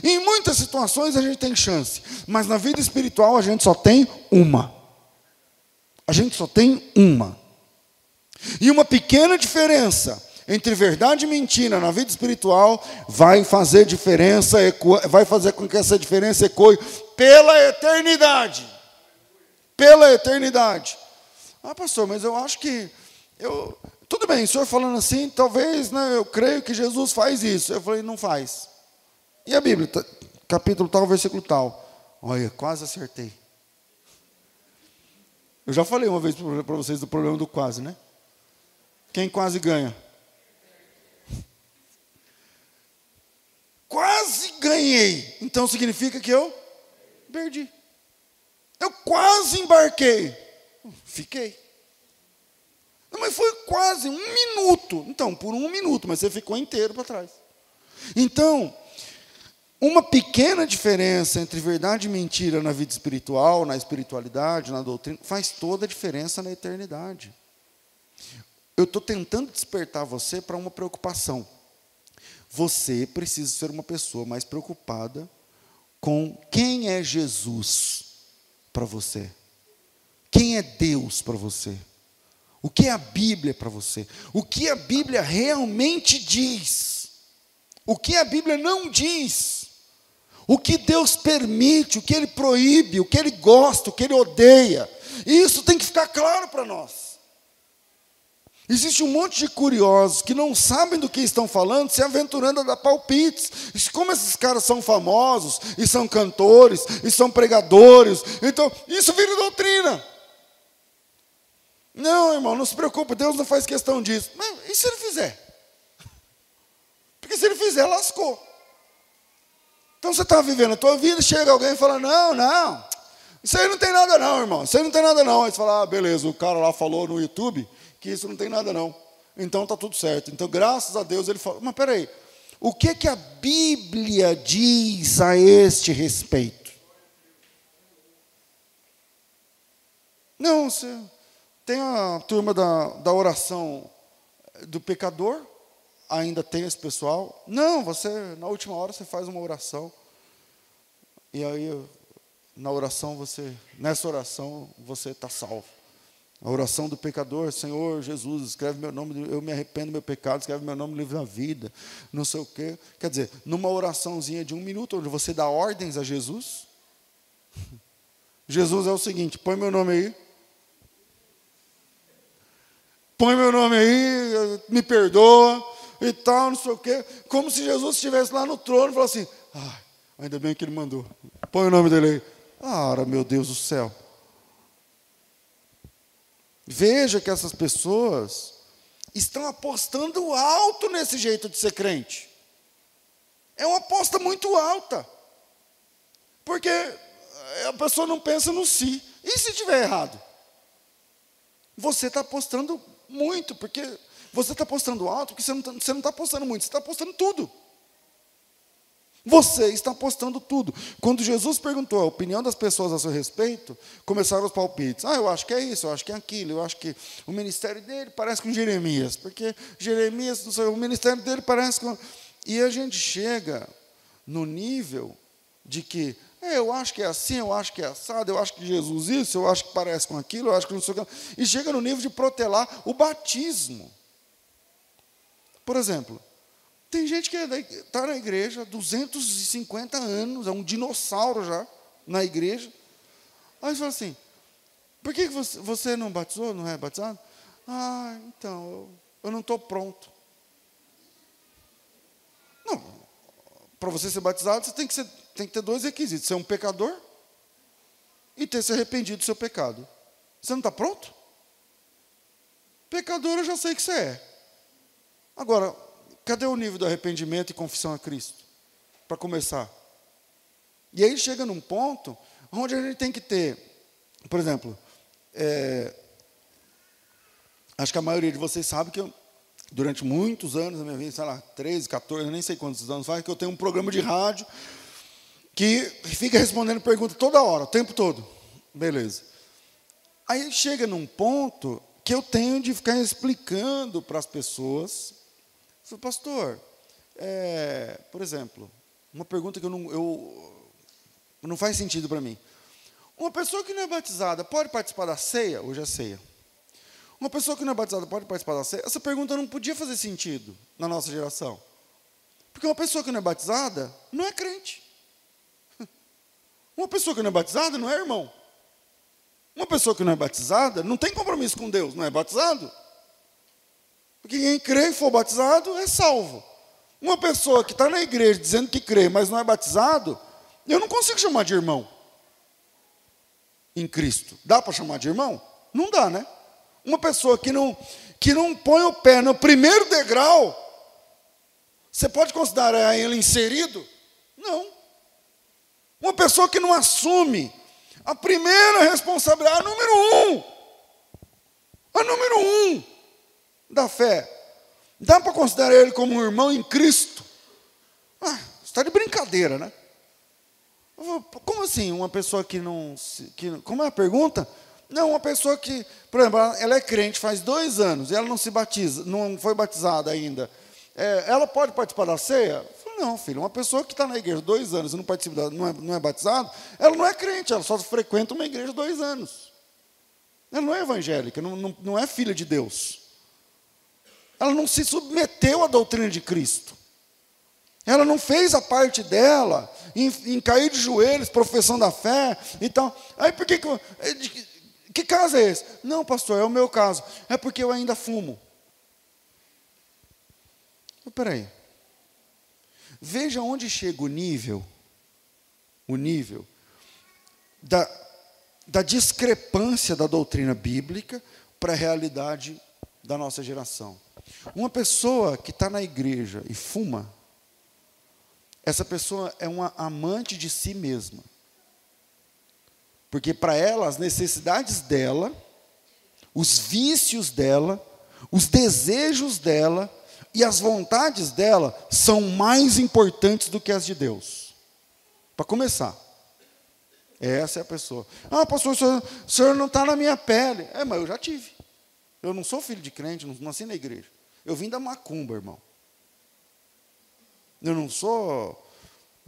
Em muitas situações a gente tem chance, mas na vida espiritual a gente só tem uma. A gente só tem uma. E uma pequena diferença entre verdade e mentira na vida espiritual vai fazer diferença, vai fazer com que essa diferença ecoe pela eternidade. Pela eternidade. Ah, pastor, mas eu acho que eu tudo bem, o senhor falando assim, talvez, né, eu creio que Jesus faz isso. Eu falei, não faz. E a Bíblia, capítulo tal, versículo tal. Olha, quase acertei. Eu já falei uma vez para vocês do problema do quase, né? Quem quase ganha? Quase ganhei. Então significa que eu perdi. Eu quase embarquei. Fiquei. Não, mas foi quase um minuto. Então, por um minuto, mas você ficou inteiro para trás. Então, uma pequena diferença entre verdade e mentira na vida espiritual, na espiritualidade, na doutrina, faz toda a diferença na eternidade eu estou tentando despertar você para uma preocupação. Você precisa ser uma pessoa mais preocupada com quem é Jesus para você. Quem é Deus para você? O que é a Bíblia para você? O que a Bíblia realmente diz? O que a Bíblia não diz? O que Deus permite, o que Ele proíbe, o que Ele gosta, o que Ele odeia. Isso tem que ficar claro para nós. Existe um monte de curiosos que não sabem do que estão falando, se aventurando a dar palpites. Como esses caras são famosos, e são cantores, e são pregadores, então isso vira doutrina. Não, irmão, não se preocupe, Deus não faz questão disso. Mas e se ele fizer? Porque se ele fizer, lascou. Então você está vivendo a tua vida, chega alguém e fala, não, não, isso aí não tem nada não, irmão, isso aí não tem nada não. Aí você fala, ah, beleza, o cara lá falou no YouTube que isso não tem nada não. Então está tudo certo. Então, graças a Deus, ele falou, mas peraí, o que, que a Bíblia diz a este respeito? Não, você tem a turma da, da oração do pecador, ainda tem esse pessoal. Não, você, na última hora, você faz uma oração. E aí, na oração, você, nessa oração, você está salvo. A oração do pecador, Senhor Jesus, escreve meu nome, eu me arrependo do meu pecado, escreve meu nome no livro da vida, não sei o quê. Quer dizer, numa oraçãozinha de um minuto, onde você dá ordens a Jesus. Jesus é o seguinte: põe meu nome aí. Põe meu nome aí, me perdoa e tal, não sei o quê. Como se Jesus estivesse lá no trono e falasse assim: ah, ainda bem que ele mandou. Põe o nome dele aí. Ah, meu Deus do céu. Veja que essas pessoas estão apostando alto nesse jeito de ser crente. É uma aposta muito alta. Porque a pessoa não pensa no si. E se estiver errado? Você está apostando muito, porque você está apostando alto, porque você não está tá apostando muito, você está apostando tudo. Você está apostando tudo. Quando Jesus perguntou a opinião das pessoas a seu respeito, começaram os palpites. Ah, eu acho que é isso, eu acho que é aquilo, eu acho que o ministério dele parece com Jeremias, porque Jeremias, não sei, o ministério dele parece com. E a gente chega no nível de que é, eu acho que é assim, eu acho que é assado, eu acho que Jesus isso, eu acho que parece com aquilo, eu acho que não sei o que. E chega no nível de protelar o batismo. Por exemplo, tem gente que está é na igreja 250 anos, é um dinossauro já na igreja. Aí fala assim: por que você, você não batizou, não é batizado? Ah, então, eu, eu não estou pronto. Não, para você ser batizado, você tem que, ser, tem que ter dois requisitos: ser um pecador e ter se arrependido do seu pecado. Você não está pronto? Pecador eu já sei que você é. Agora, Cadê o nível do arrependimento e confissão a Cristo? Para começar. E aí chega num ponto onde a gente tem que ter, por exemplo, é, acho que a maioria de vocês sabe que eu, durante muitos anos da minha vida, sei lá, 13, 14, eu nem sei quantos anos faz, que eu tenho um programa de rádio que fica respondendo perguntas toda hora, o tempo todo. Beleza. Aí chega num ponto que eu tenho de ficar explicando para as pessoas Falei, pastor, é, por exemplo, uma pergunta que eu não, eu, não faz sentido para mim. Uma pessoa que não é batizada pode participar da ceia? Hoje é ceia. Uma pessoa que não é batizada pode participar da ceia? Essa pergunta não podia fazer sentido na nossa geração. Porque uma pessoa que não é batizada não é crente. Uma pessoa que não é batizada não é irmão. Uma pessoa que não é batizada não tem compromisso com Deus, não é batizado. Porque quem crê e for batizado é salvo. Uma pessoa que está na igreja dizendo que crê, mas não é batizado, eu não consigo chamar de irmão em Cristo. Dá para chamar de irmão? Não dá, né? Uma pessoa que não, que não põe o pé no primeiro degrau, você pode considerar ele inserido? Não. Uma pessoa que não assume a primeira responsabilidade, a número um, a número um, da fé. Dá para considerar ele como um irmão em Cristo? Ah, está de brincadeira, né? Como assim? Uma pessoa que não. Que, como é a pergunta? Não, uma pessoa que, por exemplo, ela é crente faz dois anos e ela não se batiza, não foi batizada ainda. É, ela pode participar da ceia? Não, filho, uma pessoa que está na igreja dois anos e não participa, não é, não é batizado, ela não é crente, ela só frequenta uma igreja dois anos. Ela não é evangélica, não, não, não é filha de Deus. Ela não se submeteu à doutrina de Cristo. Ela não fez a parte dela em, em cair de joelhos, profissão da fé e tal. Aí por que que, é, que caso é esse? Não, pastor, é o meu caso. É porque eu ainda fumo. Espera aí. Veja onde chega o nível, o nível da, da discrepância da doutrina bíblica para a realidade da nossa geração. Uma pessoa que está na igreja e fuma, essa pessoa é uma amante de si mesma. Porque para ela, as necessidades dela, os vícios dela, os desejos dela e as vontades dela são mais importantes do que as de Deus. Para começar. Essa é a pessoa. Ah, pastor, o senhor, o senhor não está na minha pele. É, mas eu já tive. Eu não sou filho de crente, não nasci na igreja. Eu vim da macumba, irmão. Eu não sou.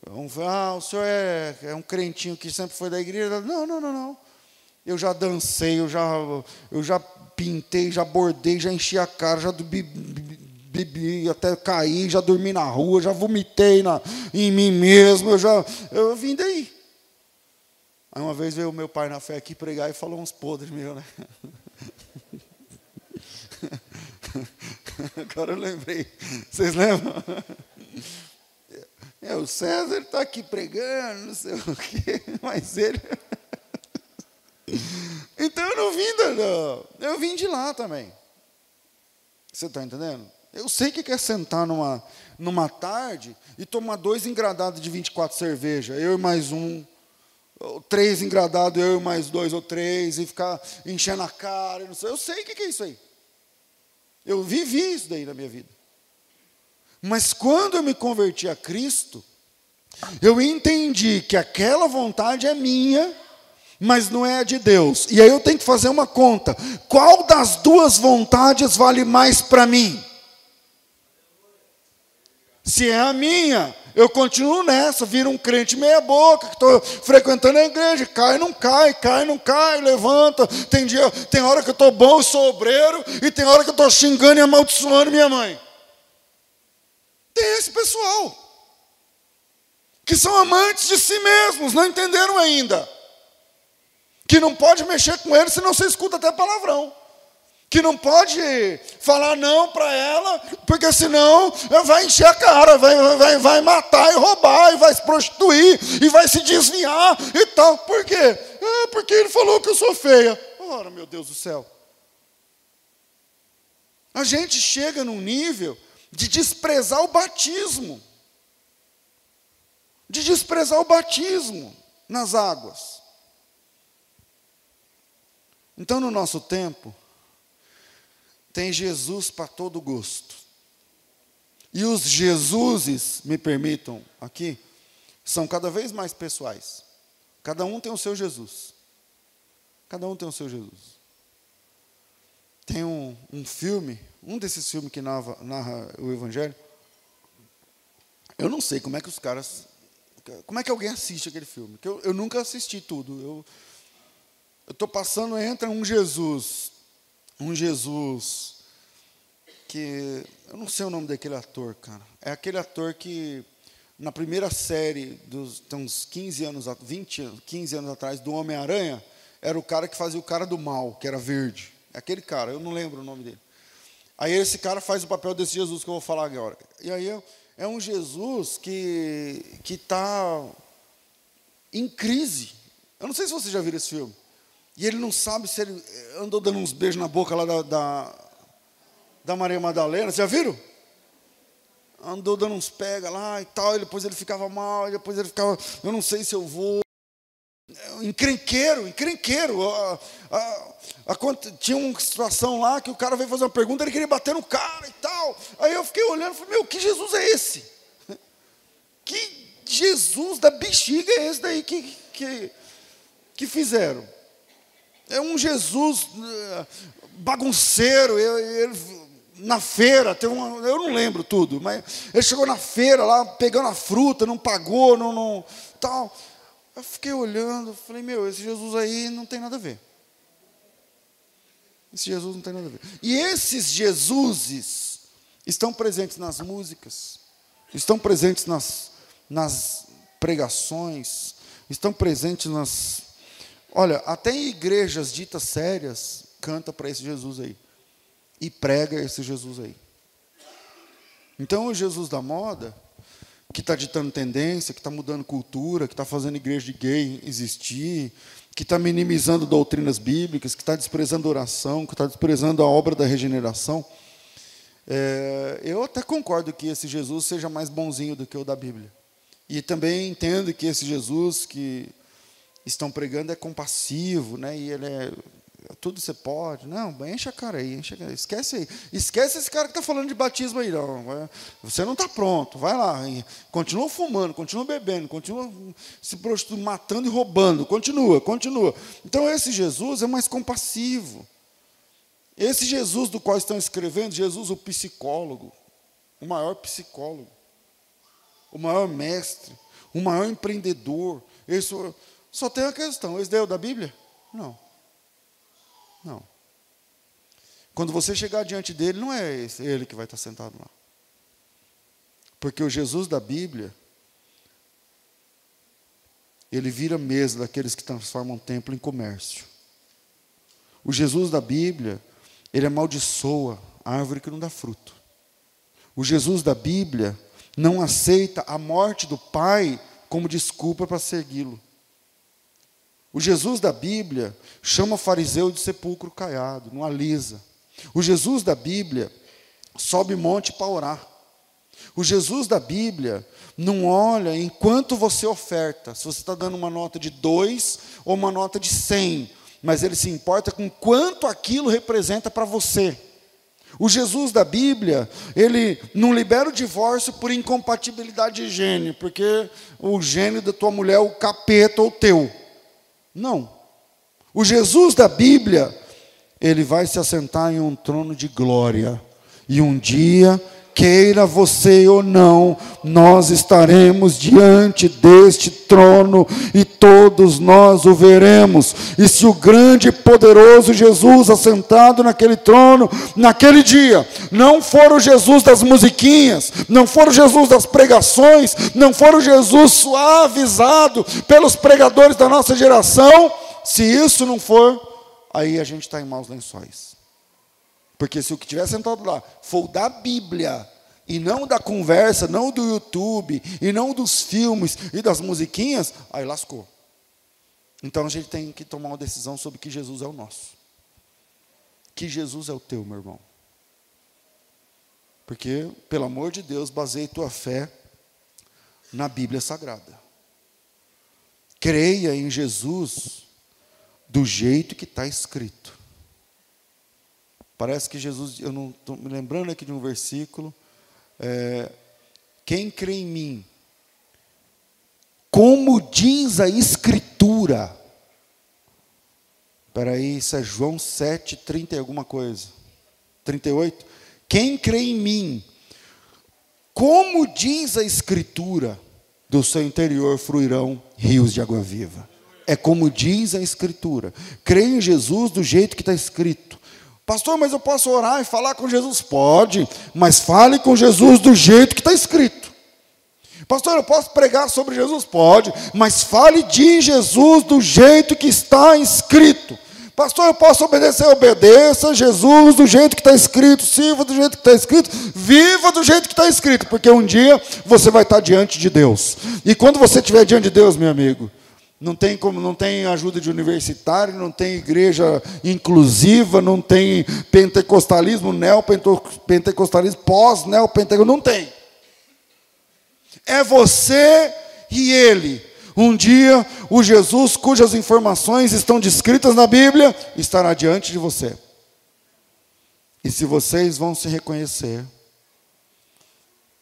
Um, ah, o senhor é, é um crentinho que sempre foi da igreja. Não, não, não, não. Eu já dancei, eu já, eu já pintei, já bordei, já enchi a cara, já bebi até caí, já dormi na rua, já vomitei na, em mim mesmo, eu já eu vim daí. Aí uma vez veio o meu pai na fé aqui pregar e falou uns podres meus, né? Agora eu lembrei. Vocês lembram? É, o César está aqui pregando, não sei o quê, mas ele. Então eu não vim não. Eu vim de lá também. Você está entendendo? Eu sei que quer sentar numa, numa tarde e tomar dois engradados de 24 cerveja, eu e mais um, três engradados, eu e mais dois ou três, e ficar enchendo a cara. Não sei. Eu sei o que é isso aí. Eu vivi isso daí na minha vida. Mas quando eu me converti a Cristo, eu entendi que aquela vontade é minha mas não é a de Deus. E aí eu tenho que fazer uma conta: qual das duas vontades vale mais para mim? Se é a minha, eu continuo nessa, viro um crente meia-boca, que estou frequentando a igreja, cai, não cai, cai, não cai, levanta. Tem, dia, tem hora que eu estou bom sou obreiro, e tem hora que eu estou xingando e amaldiçoando minha mãe. Tem esse pessoal, que são amantes de si mesmos, não entenderam ainda que não pode mexer com ele, senão você escuta até palavrão. Que não pode falar não para ela, porque senão vai encher a cara, vai, vai, vai matar e roubar, e vai se prostituir, e vai se desviar e tal. Por quê? É porque ele falou que eu sou feia. Ora, meu Deus do céu. A gente chega num nível de desprezar o batismo. De desprezar o batismo nas águas. Então, no nosso tempo, tem Jesus para todo gosto. E os Jesuses, me permitam aqui, são cada vez mais pessoais. Cada um tem o seu Jesus. Cada um tem o seu Jesus. Tem um, um filme, um desses filmes que narra, narra o Evangelho. Eu não sei como é que os caras. Como é que alguém assiste aquele filme? eu, eu nunca assisti tudo. Eu, estou passando, entra um Jesus, um Jesus que eu não sei o nome daquele ator, cara. É aquele ator que na primeira série dos tem uns 15 anos, 20, 15 anos atrás do Homem-Aranha, era o cara que fazia o cara do mal, que era verde. É aquele cara, eu não lembro o nome dele. Aí esse cara faz o papel desse Jesus que eu vou falar agora. E aí é um Jesus que que está em crise. Eu não sei se você já viu esse filme. E ele não sabe se ele andou dando uns beijos na boca lá da, da, da Maria Madalena. Vocês já viram? Andou dando uns pega lá e tal, e depois ele ficava mal, e depois ele ficava, eu não sei se eu vou. Encrenqueiro, encrenqueiro. A, a, a, tinha uma situação lá que o cara veio fazer uma pergunta, ele queria bater no cara e tal. Aí eu fiquei olhando e falei, meu, que Jesus é esse? Que Jesus da bexiga é esse daí que, que, que fizeram? É um Jesus eh, bagunceiro, ele, na feira, teve uma, eu não lembro tudo, mas ele chegou na feira lá, pegando a fruta, não pagou, não, não tal. Eu fiquei olhando, falei, meu, esse Jesus aí não tem nada a ver. Esse Jesus não tem nada a ver. E esses Jesuses estão presentes nas músicas, estão presentes nas, nas pregações, estão presentes nas Olha, até em igrejas ditas sérias, canta para esse Jesus aí. E prega esse Jesus aí. Então, o Jesus da moda, que está ditando tendência, que está mudando cultura, que está fazendo igreja de gay existir, que está minimizando doutrinas bíblicas, que está desprezando oração, que está desprezando a obra da regeneração. É, eu até concordo que esse Jesus seja mais bonzinho do que o da Bíblia. E também entendo que esse Jesus que estão pregando é compassivo, né? E ele é tudo você pode. Não, enche a cara aí, enche a cara. Esquece aí. Esquece esse cara que está falando de batismo aí. Não. Você não está pronto. Vai lá. Continua fumando, continua bebendo, continua se prostituindo, matando e roubando. Continua, continua. Então esse Jesus é mais compassivo. Esse Jesus do qual estão escrevendo, Jesus o psicólogo, o maior psicólogo, o maior mestre, o maior empreendedor. Esse, só tem a questão, esse deu da Bíblia? Não. Não. Quando você chegar diante dele, não é ele que vai estar sentado lá. Porque o Jesus da Bíblia, ele vira mesa daqueles que transformam o templo em comércio. O Jesus da Bíblia, ele amaldiçoa a árvore que não dá fruto. O Jesus da Bíblia não aceita a morte do Pai como desculpa para segui-lo. O Jesus da Bíblia chama o fariseu de sepulcro caiado, não alisa. O Jesus da Bíblia sobe monte para orar. O Jesus da Bíblia não olha enquanto você oferta, se você está dando uma nota de dois ou uma nota de cem, mas ele se importa com quanto aquilo representa para você. O Jesus da Bíblia, ele não libera o divórcio por incompatibilidade de gênio, porque o gênio da tua mulher é o capeta ou teu. Não. O Jesus da Bíblia, ele vai se assentar em um trono de glória. E um dia queira você ou não, nós estaremos diante deste trono e todos nós o veremos. E se o grande e poderoso Jesus assentado naquele trono, naquele dia, não for o Jesus das musiquinhas, não for o Jesus das pregações, não for o Jesus suavizado pelos pregadores da nossa geração, se isso não for, aí a gente está em maus lençóis. Porque se o que estiver sentado lá for da Bíblia, e não da conversa, não do YouTube, e não dos filmes e das musiquinhas, aí lascou. Então a gente tem que tomar uma decisão sobre que Jesus é o nosso. Que Jesus é o teu, meu irmão. Porque, pelo amor de Deus, baseie tua fé na Bíblia Sagrada. Creia em Jesus do jeito que está escrito. Parece que Jesus, eu não estou me lembrando aqui de um versículo. É, quem crê em mim, como diz a Escritura. Espera aí, isso é João 7, 30 e alguma coisa. 38. Quem crê em mim, como diz a Escritura, do seu interior fluirão rios de água viva. É como diz a Escritura. Creia em Jesus do jeito que está escrito. Pastor, mas eu posso orar e falar com Jesus? Pode, mas fale com Jesus do jeito que está escrito. Pastor, eu posso pregar sobre Jesus? Pode, mas fale de Jesus do jeito que está escrito. Pastor, eu posso obedecer? Obedeça Jesus do jeito que está escrito, sirva do jeito que está escrito, viva do jeito que está escrito, porque um dia você vai estar diante de Deus. E quando você estiver diante de Deus, meu amigo, não tem como, não tem ajuda de universitário, não tem igreja inclusiva, não tem pentecostalismo, neopentecostalismo, pós-neopentecostalismo, não tem. É você e ele. Um dia, o Jesus cujas informações estão descritas na Bíblia estará diante de você. E se vocês vão se reconhecer,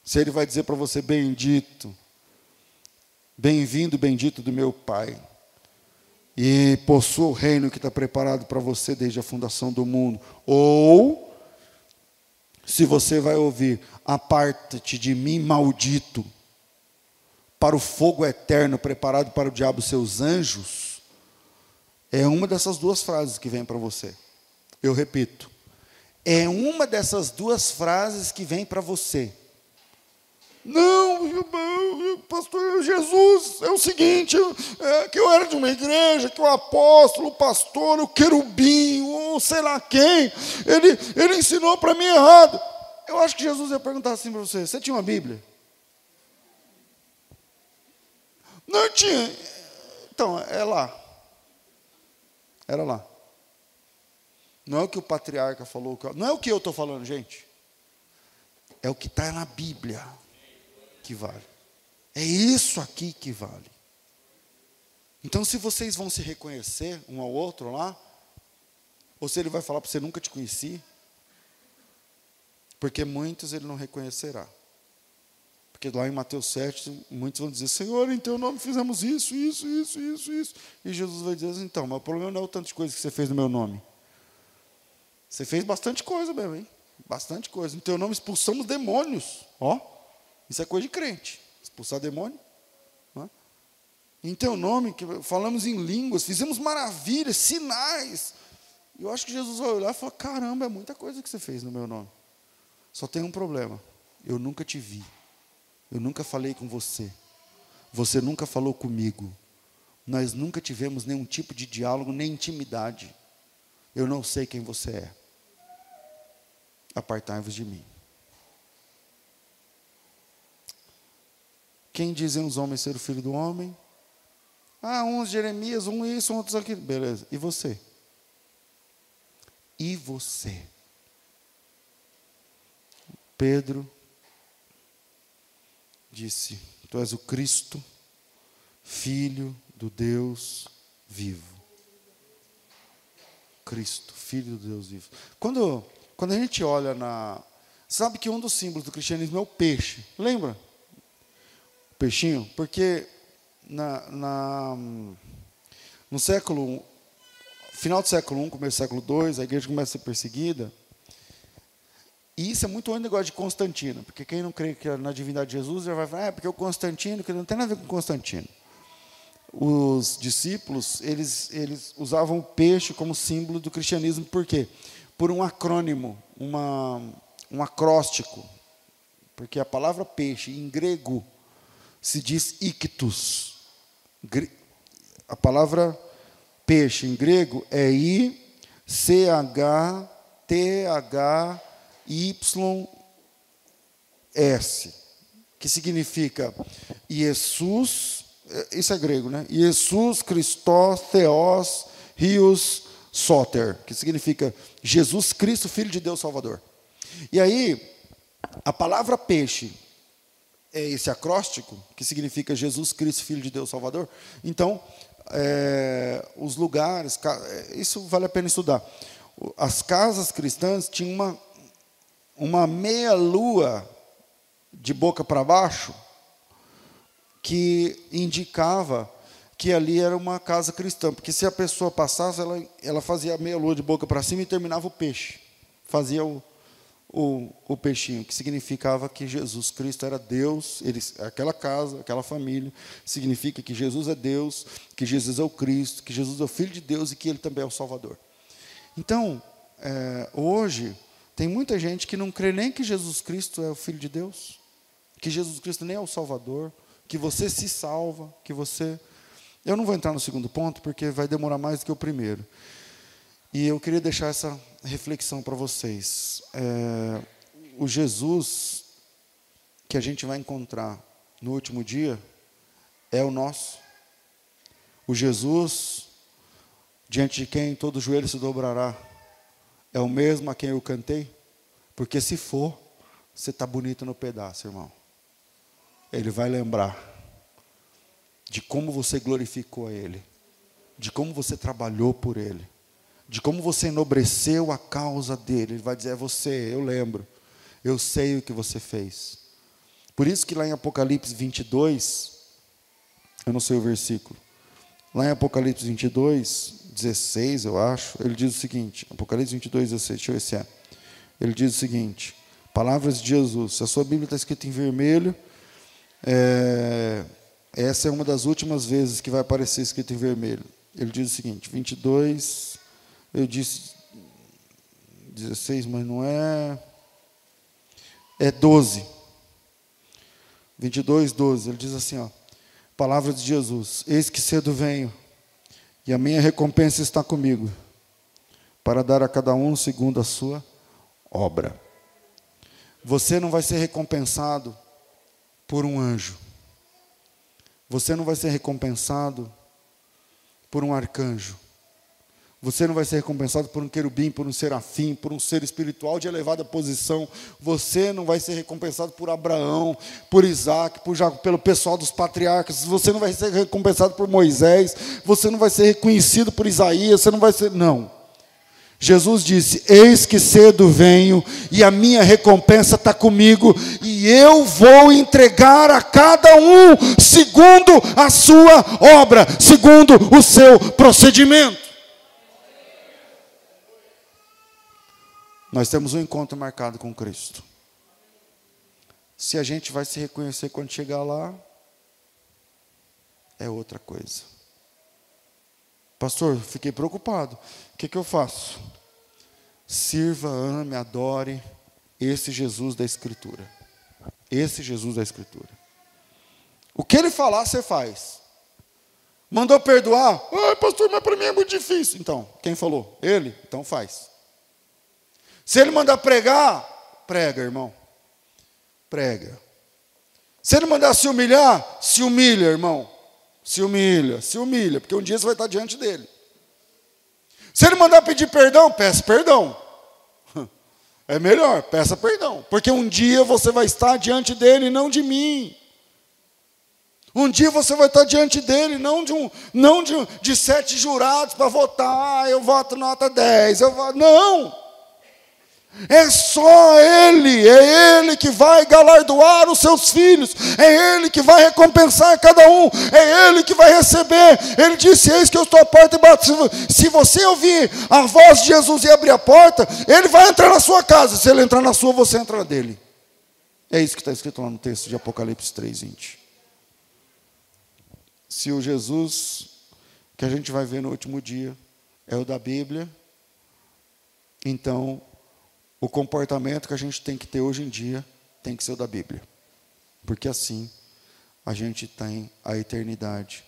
se ele vai dizer para você, bendito, Bem-vindo, bendito do meu Pai. E possua o reino que está preparado para você desde a fundação do mundo. Ou, se você vai ouvir, aparta-te de mim, maldito, para o fogo eterno preparado para o diabo e seus anjos. É uma dessas duas frases que vem para você. Eu repito. É uma dessas duas frases que vem para você. Não, pastor Jesus, é o seguinte, é, que eu era de uma igreja, que o apóstolo, o pastor, o querubim, ou sei lá quem, ele, ele ensinou para mim errado. Eu acho que Jesus ia perguntar assim para você: você tinha uma Bíblia? Não tinha. Então, é lá. Era lá. Não é o que o patriarca falou, não é o que eu estou falando, gente. É o que está na Bíblia que vale. É isso aqui que vale. Então, se vocês vão se reconhecer um ao outro lá, Ou se ele vai falar para você, nunca te conheci. Porque muitos ele não reconhecerá. Porque lá em Mateus 7, muitos vão dizer, Senhor, em teu nome fizemos isso, isso, isso, isso, isso. E Jesus vai dizer, então, mas o problema não é o tanto de coisa que você fez no meu nome. Você fez bastante coisa mesmo, hein? Bastante coisa. Em teu nome expulsamos demônios. Ó, isso é coisa de crente. Expulsar demônio. É? Em teu nome, que falamos em línguas, fizemos maravilhas, sinais. E eu acho que Jesus vai olhar e falar: caramba, é muita coisa que você fez no meu nome. Só tem um problema. Eu nunca te vi. Eu nunca falei com você. Você nunca falou comigo. Nós nunca tivemos nenhum tipo de diálogo, nem intimidade. Eu não sei quem você é. Apartai-vos de mim. Quem dizem os homens ser o filho do homem? Ah, uns Jeremias, um isso, outros aquilo. Beleza. E você? E você? Pedro disse: Tu és o Cristo, Filho do Deus vivo. Cristo, Filho do Deus vivo. Quando, quando a gente olha na. Sabe que um dos símbolos do cristianismo é o peixe. Lembra? Peixinho? Porque na, na, no século. Final do século I, começo do século II, a igreja começa a ser perseguida. E isso é muito o negócio de Constantino, porque quem não crê que é na divindade de Jesus já vai falar, é porque o Constantino, que não tem nada a ver com Constantino. Os discípulos, eles, eles usavam o peixe como símbolo do cristianismo, por quê? Por um acrônimo, uma, um acróstico. Porque a palavra peixe, em grego, se diz ictus. A palavra peixe em grego é I-C-H-T-H YS, que significa Jesus, é, isso é grego, né? Jesus Christos Theos Rios Soter, que significa Jesus Cristo, Filho de Deus Salvador. E aí, a palavra peixe é esse acróstico, que significa Jesus Cristo, Filho de Deus Salvador. Então, é, os lugares, é, isso vale a pena estudar. As casas cristãs tinham uma uma meia-lua de boca para baixo, que indicava que ali era uma casa cristã, porque se a pessoa passasse, ela, ela fazia a meia-lua de boca para cima e terminava o peixe, fazia o, o, o, peixinho, que significava que Jesus Cristo era Deus, ele, aquela casa, aquela família, significa que Jesus é Deus, que Jesus é o Cristo, que Jesus é o Filho de Deus e que Ele também é o Salvador. Então, é, hoje, tem muita gente que não crê nem que Jesus Cristo é o Filho de Deus, que Jesus Cristo nem é o Salvador, que você se salva, que você. Eu não vou entrar no segundo ponto, porque vai demorar mais do que o primeiro. E eu queria deixar essa reflexão para vocês. É, o Jesus que a gente vai encontrar no último dia é o nosso. O Jesus diante de quem todo joelho se dobrará é o mesmo a quem eu cantei? Porque se for, você está bonito no pedaço, irmão. Ele vai lembrar de como você glorificou a Ele, de como você trabalhou por Ele, de como você enobreceu a causa dele. Ele vai dizer: É você, eu lembro, eu sei o que você fez. Por isso que lá em Apocalipse 22, eu não sei o versículo, lá em Apocalipse 22, 16, eu acho, ele diz o seguinte, Apocalipse 22, 16, deixa eu ver se é. Ele diz o seguinte, palavras de Jesus, a sua Bíblia está escrita em vermelho, é, essa é uma das últimas vezes que vai aparecer escrito em vermelho. Ele diz o seguinte, 22, eu disse 16, mas não é, é 12. 22, 12, ele diz assim, ó, palavras de Jesus, eis que cedo venho, e a minha recompensa está comigo, para dar a cada um segundo a sua obra. Você não vai ser recompensado por um anjo. Você não vai ser recompensado por um arcanjo. Você não vai ser recompensado por um querubim, por um serafim, por um ser espiritual de elevada posição. Você não vai ser recompensado por Abraão, por Isaac, por Jacob, pelo pessoal dos patriarcas. Você não vai ser recompensado por Moisés. Você não vai ser reconhecido por Isaías. Você não vai ser. Não. Jesus disse: Eis que cedo venho, e a minha recompensa está comigo, e eu vou entregar a cada um segundo a sua obra, segundo o seu procedimento. Nós temos um encontro marcado com Cristo. Se a gente vai se reconhecer quando chegar lá, é outra coisa. Pastor, fiquei preocupado. O que, que eu faço? Sirva, ame, adore esse Jesus da Escritura. Esse Jesus da Escritura. O que ele falar, você faz. Mandou perdoar? Ai, pastor, mas para mim é muito difícil. Então, quem falou? Ele? Então faz. Se ele mandar pregar, prega, irmão. Prega. Se ele mandar se humilhar, se humilha, irmão. Se humilha, se humilha, porque um dia você vai estar diante dele. Se ele mandar pedir perdão, peça perdão. É melhor, peça perdão, porque um dia você vai estar diante dele, não de mim. Um dia você vai estar diante dele, não de um, não de, de sete jurados para votar, ah, eu voto nota 10, eu voto. Não! É só Ele, é Ele que vai galardoar os seus filhos, é Ele que vai recompensar cada um, é Ele que vai receber. Ele disse: Eis que eu estou à porta e bato. Se você ouvir a voz de Jesus e abrir a porta, Ele vai entrar na sua casa. Se Ele entrar na sua, você entra dele. É isso que está escrito lá no texto de Apocalipse 3, 20. Se o Jesus que a gente vai ver no último dia é o da Bíblia, então o comportamento que a gente tem que ter hoje em dia tem que ser o da Bíblia. Porque assim a gente tem a eternidade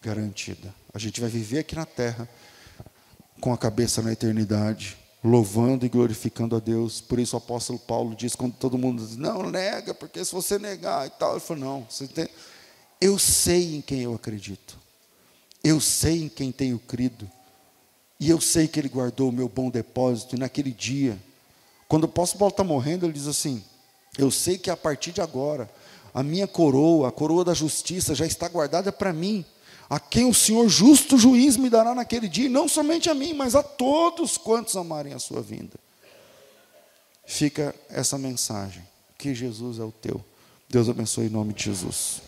garantida. A gente vai viver aqui na terra com a cabeça na eternidade, louvando e glorificando a Deus. Por isso o apóstolo Paulo diz quando todo mundo diz: "Não nega, porque se você negar e tal", ele falou: "Não, você tem... eu sei em quem eu acredito. Eu sei em quem tenho crido. E eu sei que ele guardou o meu bom depósito e naquele dia quando o apóstolo Paulo está morrendo, ele diz assim: Eu sei que a partir de agora, a minha coroa, a coroa da justiça, já está guardada para mim, a quem o Senhor justo juiz me dará naquele dia, e não somente a mim, mas a todos quantos amarem a sua vinda. Fica essa mensagem: que Jesus é o teu. Deus abençoe em nome de Jesus.